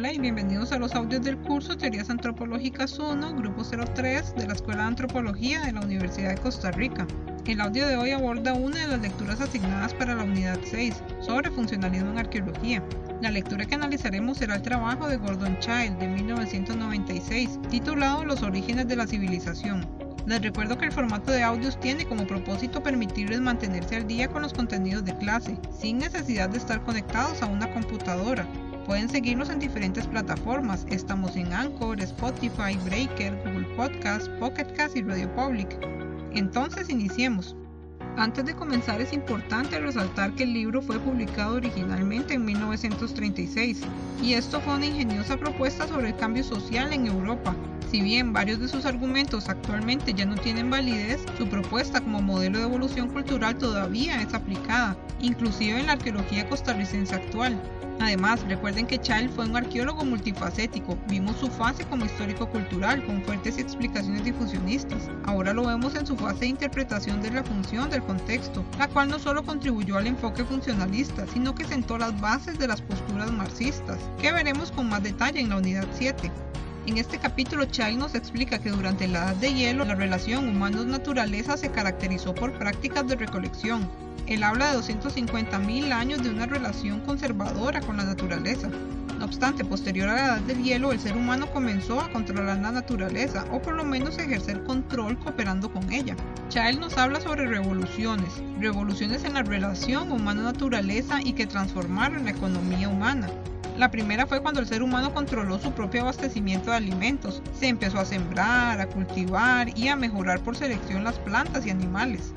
Hola y bienvenidos a los audios del curso Teorías Antropológicas 1, Grupo 03 de la Escuela de Antropología de la Universidad de Costa Rica. El audio de hoy aborda una de las lecturas asignadas para la unidad 6 sobre funcionalismo en arqueología. La lectura que analizaremos será el trabajo de Gordon Child de 1996, titulado Los orígenes de la civilización. Les recuerdo que el formato de audios tiene como propósito permitirles mantenerse al día con los contenidos de clase, sin necesidad de estar conectados a una computadora. Pueden seguirnos en diferentes plataformas. Estamos en Anchor, Spotify, Breaker, Google Podcast, Pocket Cast y Radio Public. Entonces iniciemos. Antes de comenzar es importante resaltar que el libro fue publicado originalmente en 1936 y esto fue una ingeniosa propuesta sobre el cambio social en Europa. Si bien varios de sus argumentos actualmente ya no tienen validez, su propuesta como modelo de evolución cultural todavía es aplicada, inclusive en la arqueología costarricense actual. Además, recuerden que Child fue un arqueólogo multifacético. Vimos su fase como histórico-cultural, con fuertes explicaciones difusionistas. Ahora lo vemos en su fase de interpretación de la función del contexto, la cual no solo contribuyó al enfoque funcionalista, sino que sentó las bases de las posturas marxistas, que veremos con más detalle en la unidad 7. En este capítulo, Child nos explica que durante la Edad de Hielo, la relación humanos-naturaleza se caracterizó por prácticas de recolección, él habla de 250.000 años de una relación conservadora con la naturaleza. No obstante, posterior a la edad del hielo, el ser humano comenzó a controlar la naturaleza, o por lo menos ejercer control cooperando con ella. Child nos habla sobre revoluciones, revoluciones en la relación humano-naturaleza y que transformaron la economía humana. La primera fue cuando el ser humano controló su propio abastecimiento de alimentos, se empezó a sembrar, a cultivar y a mejorar por selección las plantas y animales.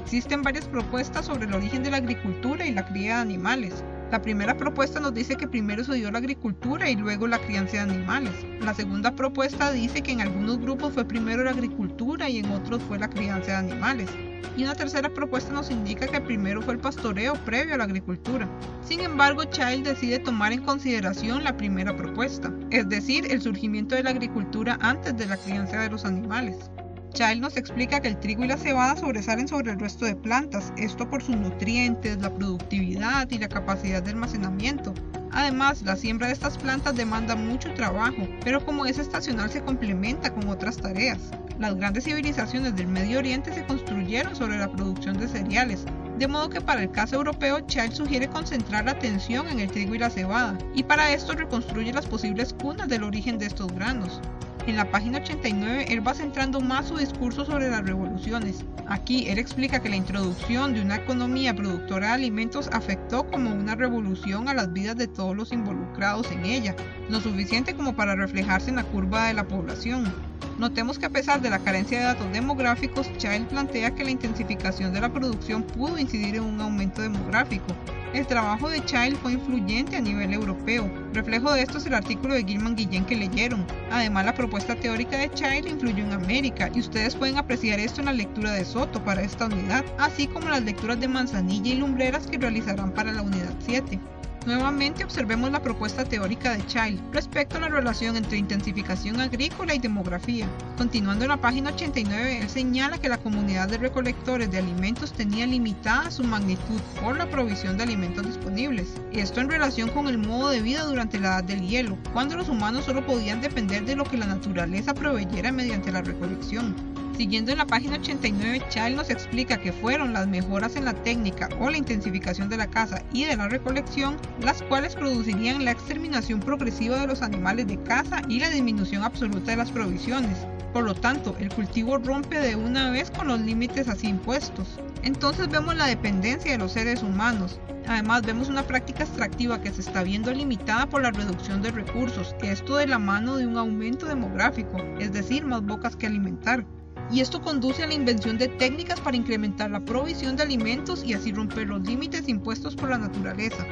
Existen varias propuestas sobre el origen de la agricultura y la cría de animales. La primera propuesta nos dice que primero se dio la agricultura y luego la crianza de animales. La segunda propuesta dice que en algunos grupos fue primero la agricultura y en otros fue la crianza de animales. Y una tercera propuesta nos indica que primero fue el pastoreo previo a la agricultura. Sin embargo, Child decide tomar en consideración la primera propuesta, es decir, el surgimiento de la agricultura antes de la crianza de los animales. Child nos explica que el trigo y la cebada sobresalen sobre el resto de plantas, esto por sus nutrientes, la productividad y la capacidad de almacenamiento. Además, la siembra de estas plantas demanda mucho trabajo, pero como es estacional se complementa con otras tareas. Las grandes civilizaciones del Medio Oriente se construyeron sobre la producción de cereales, de modo que para el caso europeo, Child sugiere concentrar la atención en el trigo y la cebada, y para esto reconstruye las posibles cunas del origen de estos granos. En la página 89, él va centrando más su discurso sobre las revoluciones. Aquí, él explica que la introducción de una economía productora de alimentos afectó como una revolución a las vidas de todos los involucrados en ella, lo suficiente como para reflejarse en la curva de la población. Notemos que a pesar de la carencia de datos demográficos, Child plantea que la intensificación de la producción pudo incidir en un aumento demográfico, el trabajo de Child fue influyente a nivel europeo. Reflejo de esto es el artículo de Gilman Guillén que leyeron. Además, la propuesta teórica de Child influyó en América y ustedes pueden apreciar esto en la lectura de Soto para esta unidad, así como las lecturas de Manzanilla y Lumbreras que realizarán para la unidad 7. Nuevamente observemos la propuesta teórica de Child respecto a la relación entre intensificación agrícola y demografía. Continuando en la página 89, él señala que la comunidad de recolectores de alimentos tenía limitada su magnitud por la provisión de alimentos disponibles. Esto en relación con el modo de vida durante la edad del hielo, cuando los humanos solo podían depender de lo que la naturaleza proveyera mediante la recolección. Siguiendo en la página 89, Child nos explica que fueron las mejoras en la técnica o la intensificación de la caza y de la recolección las cuales producirían la exterminación progresiva de los animales de caza y la disminución absoluta de las provisiones. Por lo tanto, el cultivo rompe de una vez con los límites así impuestos. Entonces vemos la dependencia de los seres humanos. Además vemos una práctica extractiva que se está viendo limitada por la reducción de recursos, esto de la mano de un aumento demográfico, es decir, más bocas que alimentar y esto conduce a la invención de técnicas para incrementar la provisión de alimentos y así romper los límites impuestos por la naturaleza.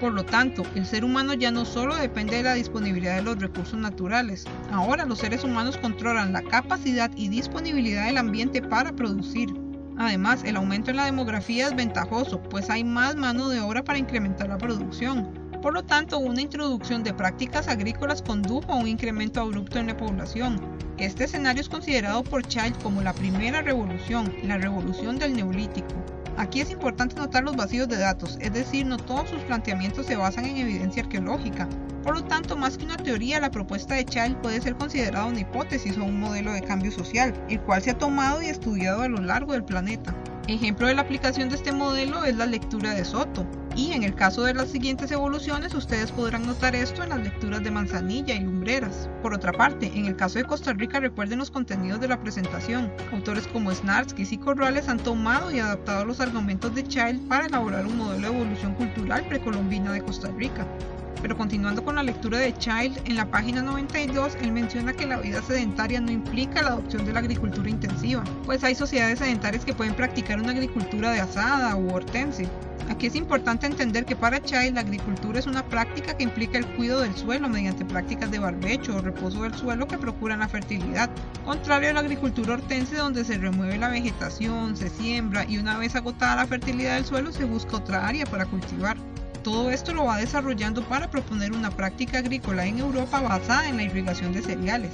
Por lo tanto, el ser humano ya no solo depende de la disponibilidad de los recursos naturales, ahora los seres humanos controlan la capacidad y disponibilidad del ambiente para producir. Además, el aumento en la demografía es ventajoso, pues hay más mano de obra para incrementar la producción. Por lo tanto, una introducción de prácticas agrícolas condujo a un incremento abrupto en la población. Este escenario es considerado por Child como la primera revolución, la revolución del neolítico. Aquí es importante notar los vacíos de datos, es decir, no todos sus planteamientos se basan en evidencia arqueológica. Por lo tanto, más que una teoría, la propuesta de Child puede ser considerada una hipótesis o un modelo de cambio social, el cual se ha tomado y estudiado a lo largo del planeta. Ejemplo de la aplicación de este modelo es la lectura de Soto, y en el caso de las siguientes evoluciones ustedes podrán notar esto en las lecturas de Manzanilla y Lumbreras. Por otra parte, en el caso de Costa Rica recuerden los contenidos de la presentación. Autores como Snarsky y Corrales han tomado y adaptado los argumentos de Child para elaborar un modelo de evolución cultural precolombina de Costa Rica. Pero continuando con la lectura de Child, en la página 92 él menciona que la vida sedentaria no implica la adopción de la agricultura intensiva, pues hay sociedades sedentarias que pueden practicar una agricultura de asada u hortense. Aquí es importante entender que para Child la agricultura es una práctica que implica el cuidado del suelo mediante prácticas de barbecho o reposo del suelo que procuran la fertilidad, contrario a la agricultura hortense donde se remueve la vegetación, se siembra y una vez agotada la fertilidad del suelo se busca otra área para cultivar. Todo esto lo va desarrollando para proponer una práctica agrícola en Europa basada en la irrigación de cereales.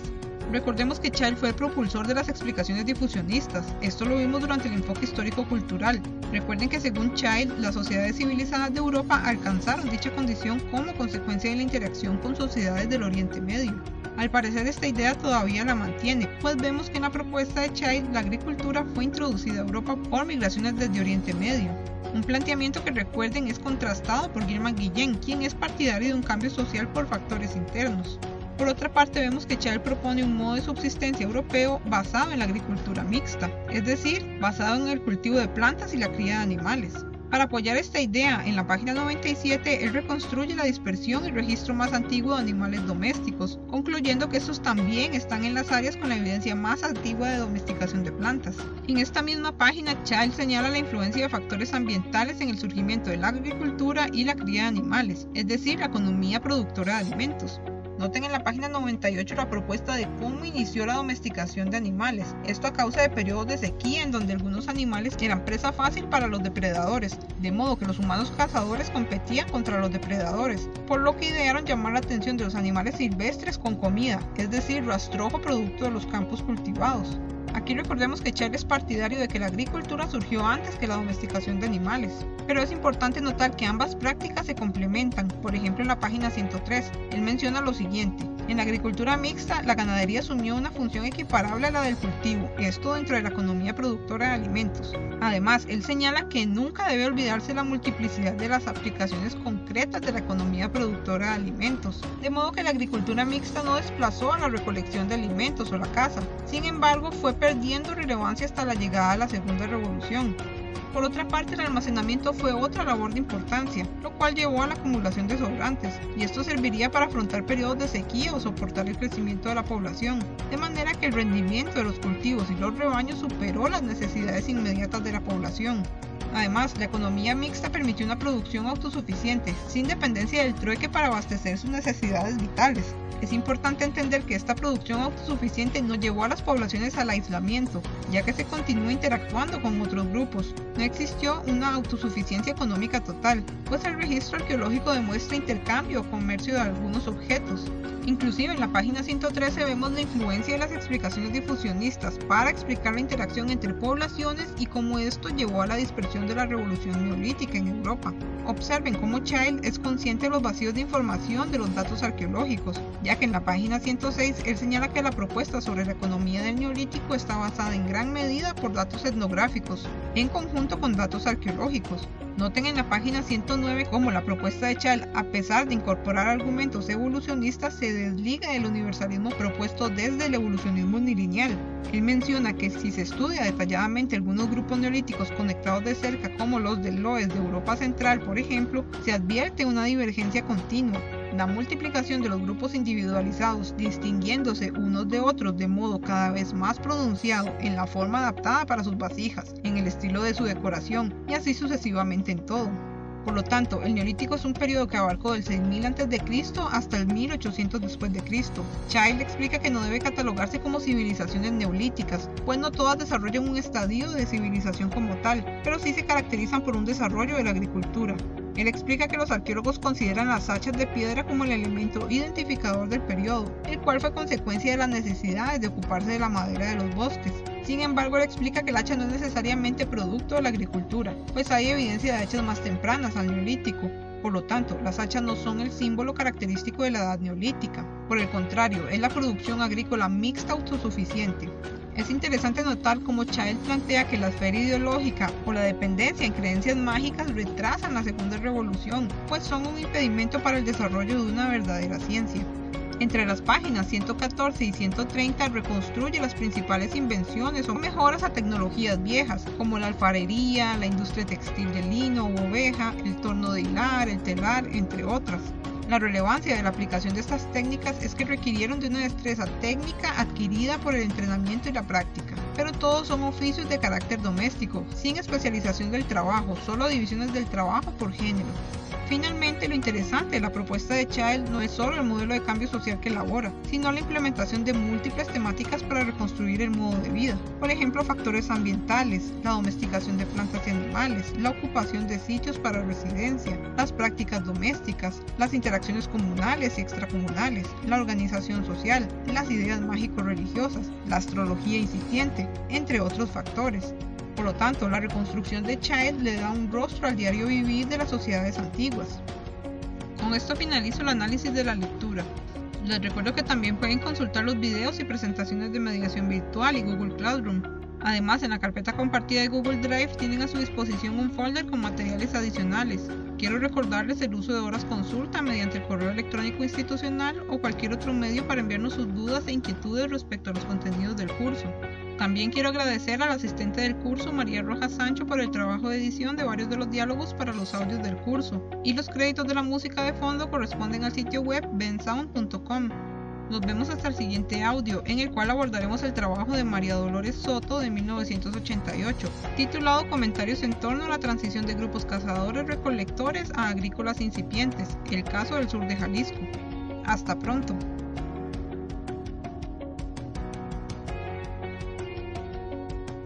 Recordemos que Child fue el propulsor de las explicaciones difusionistas. Esto lo vimos durante el enfoque histórico-cultural. Recuerden que según Child, las sociedades civilizadas de Europa alcanzaron dicha condición como consecuencia de la interacción con sociedades del Oriente Medio. Al parecer esta idea todavía la mantiene, pues vemos que en la propuesta de Child la agricultura fue introducida a Europa por migraciones desde Oriente Medio. Un planteamiento que recuerden es contrastado por Guillermo Guillén, quien es partidario de un cambio social por factores internos. Por otra parte, vemos que Chávez propone un modo de subsistencia europeo basado en la agricultura mixta, es decir, basado en el cultivo de plantas y la cría de animales. Para apoyar esta idea, en la página 97 él reconstruye la dispersión y registro más antiguo de animales domésticos, concluyendo que estos también están en las áreas con la evidencia más antigua de domesticación de plantas. En esta misma página, Child señala la influencia de factores ambientales en el surgimiento de la agricultura y la cría de animales, es decir, la economía productora de alimentos. Noten en la página 98 la propuesta de cómo inició la domesticación de animales, esto a causa de periodos de sequía en donde algunos animales eran presa fácil para los depredadores, de modo que los humanos cazadores competían contra los depredadores, por lo que idearon llamar la atención de los animales silvestres con comida, es decir, rastrojo producto de los campos cultivados. Aquí recordemos que Charles es partidario de que la agricultura surgió antes que la domesticación de animales, pero es importante notar que ambas prácticas se complementan. Por ejemplo, en la página 103, él menciona lo siguiente. En la agricultura mixta, la ganadería asumió una función equiparable a la del cultivo, esto dentro de la economía productora de alimentos. Además, él señala que nunca debe olvidarse la multiplicidad de las aplicaciones concretas de la economía productora de alimentos, de modo que la agricultura mixta no desplazó a la recolección de alimentos o la caza, sin embargo fue perdiendo relevancia hasta la llegada a la segunda revolución. Por otra parte, el almacenamiento fue otra labor de importancia, lo cual llevó a la acumulación de sobrantes, y esto serviría para afrontar periodos de sequía o soportar el crecimiento de la población, de manera que el rendimiento de los cultivos y los rebaños superó las necesidades inmediatas de la población. Además, la economía mixta permitió una producción autosuficiente, sin dependencia del trueque para abastecer sus necesidades vitales. Es importante entender que esta producción autosuficiente no llevó a las poblaciones al aislamiento, ya que se continuó interactuando con otros grupos. No existió una autosuficiencia económica total, pues el registro arqueológico demuestra intercambio o comercio de algunos objetos. Inclusive en la página 113 vemos la influencia de las explicaciones difusionistas para explicar la interacción entre poblaciones y cómo esto llevó a la dispersión de la revolución neolítica en Europa. Observen cómo Child es consciente de los vacíos de información de los datos arqueológicos, ya que en la página 106 él señala que la propuesta sobre la economía del neolítico está basada en gran medida por datos etnográficos, en conjunto con datos arqueológicos, Noten en la página 109 cómo la propuesta de Chal, a pesar de incorporar argumentos evolucionistas, se desliga del universalismo propuesto desde el evolucionismo unilineal. Él menciona que si se estudia detalladamente algunos grupos neolíticos conectados de cerca, como los del Loes de Europa Central, por ejemplo, se advierte una divergencia continua la multiplicación de los grupos individualizados, distinguiéndose unos de otros de modo cada vez más pronunciado en la forma adaptada para sus vasijas, en el estilo de su decoración y así sucesivamente en todo. Por lo tanto, el neolítico es un periodo que abarcó del 6000 a.C. hasta el 1800 después de Cristo. Child explica que no debe catalogarse como civilizaciones neolíticas, pues no todas desarrollan un estadio de civilización como tal, pero sí se caracterizan por un desarrollo de la agricultura. Él explica que los arqueólogos consideran las hachas de piedra como el elemento identificador del periodo, el cual fue consecuencia de las necesidades de ocuparse de la madera de los bosques. Sin embargo, él explica que el hacha no es necesariamente producto de la agricultura, pues hay evidencia de hachas más tempranas al neolítico. Por lo tanto, las hachas no son el símbolo característico de la edad neolítica. Por el contrario, es la producción agrícola mixta autosuficiente. Es interesante notar cómo Child plantea que la esfera ideológica o la dependencia en creencias mágicas retrasan la segunda revolución, pues son un impedimento para el desarrollo de una verdadera ciencia. Entre las páginas 114 y 130 reconstruye las principales invenciones o mejoras a tecnologías viejas, como la alfarería, la industria textil de lino o oveja, el torno de hilar, el telar, entre otras. La relevancia de la aplicación de estas técnicas es que requirieron de una destreza técnica adquirida por el entrenamiento y la práctica. Pero todos son oficios de carácter doméstico, sin especialización del trabajo, solo divisiones del trabajo por género. Finalmente, lo interesante de la propuesta de Child no es solo el modelo de cambio social que elabora, sino la implementación de múltiples temáticas para reconstruir el modo de vida. Por ejemplo, factores ambientales, la domesticación de plantas y animales, la ocupación de sitios para residencia, las prácticas domésticas, las interacciones comunales y extracomunales, la organización social, las ideas mágico-religiosas, la astrología incipiente, entre otros factores. Por lo tanto, la reconstrucción de Child le da un rostro al diario vivir de las sociedades antiguas. Con esto finalizo el análisis de la lectura. Les recuerdo que también pueden consultar los videos y presentaciones de mediación virtual y Google Classroom. Además, en la carpeta compartida de Google Drive tienen a su disposición un folder con materiales adicionales. Quiero recordarles el uso de horas consulta mediante el correo electrónico institucional o cualquier otro medio para enviarnos sus dudas e inquietudes respecto a los contenidos del curso. También quiero agradecer al asistente del curso, María Rojas Sancho, por el trabajo de edición de varios de los diálogos para los audios del curso. Y los créditos de la música de fondo corresponden al sitio web bensound.com. Nos vemos hasta el siguiente audio, en el cual abordaremos el trabajo de María Dolores Soto de 1988, titulado Comentarios en torno a la transición de grupos cazadores-recolectores a agrícolas incipientes, el caso del sur de Jalisco. Hasta pronto.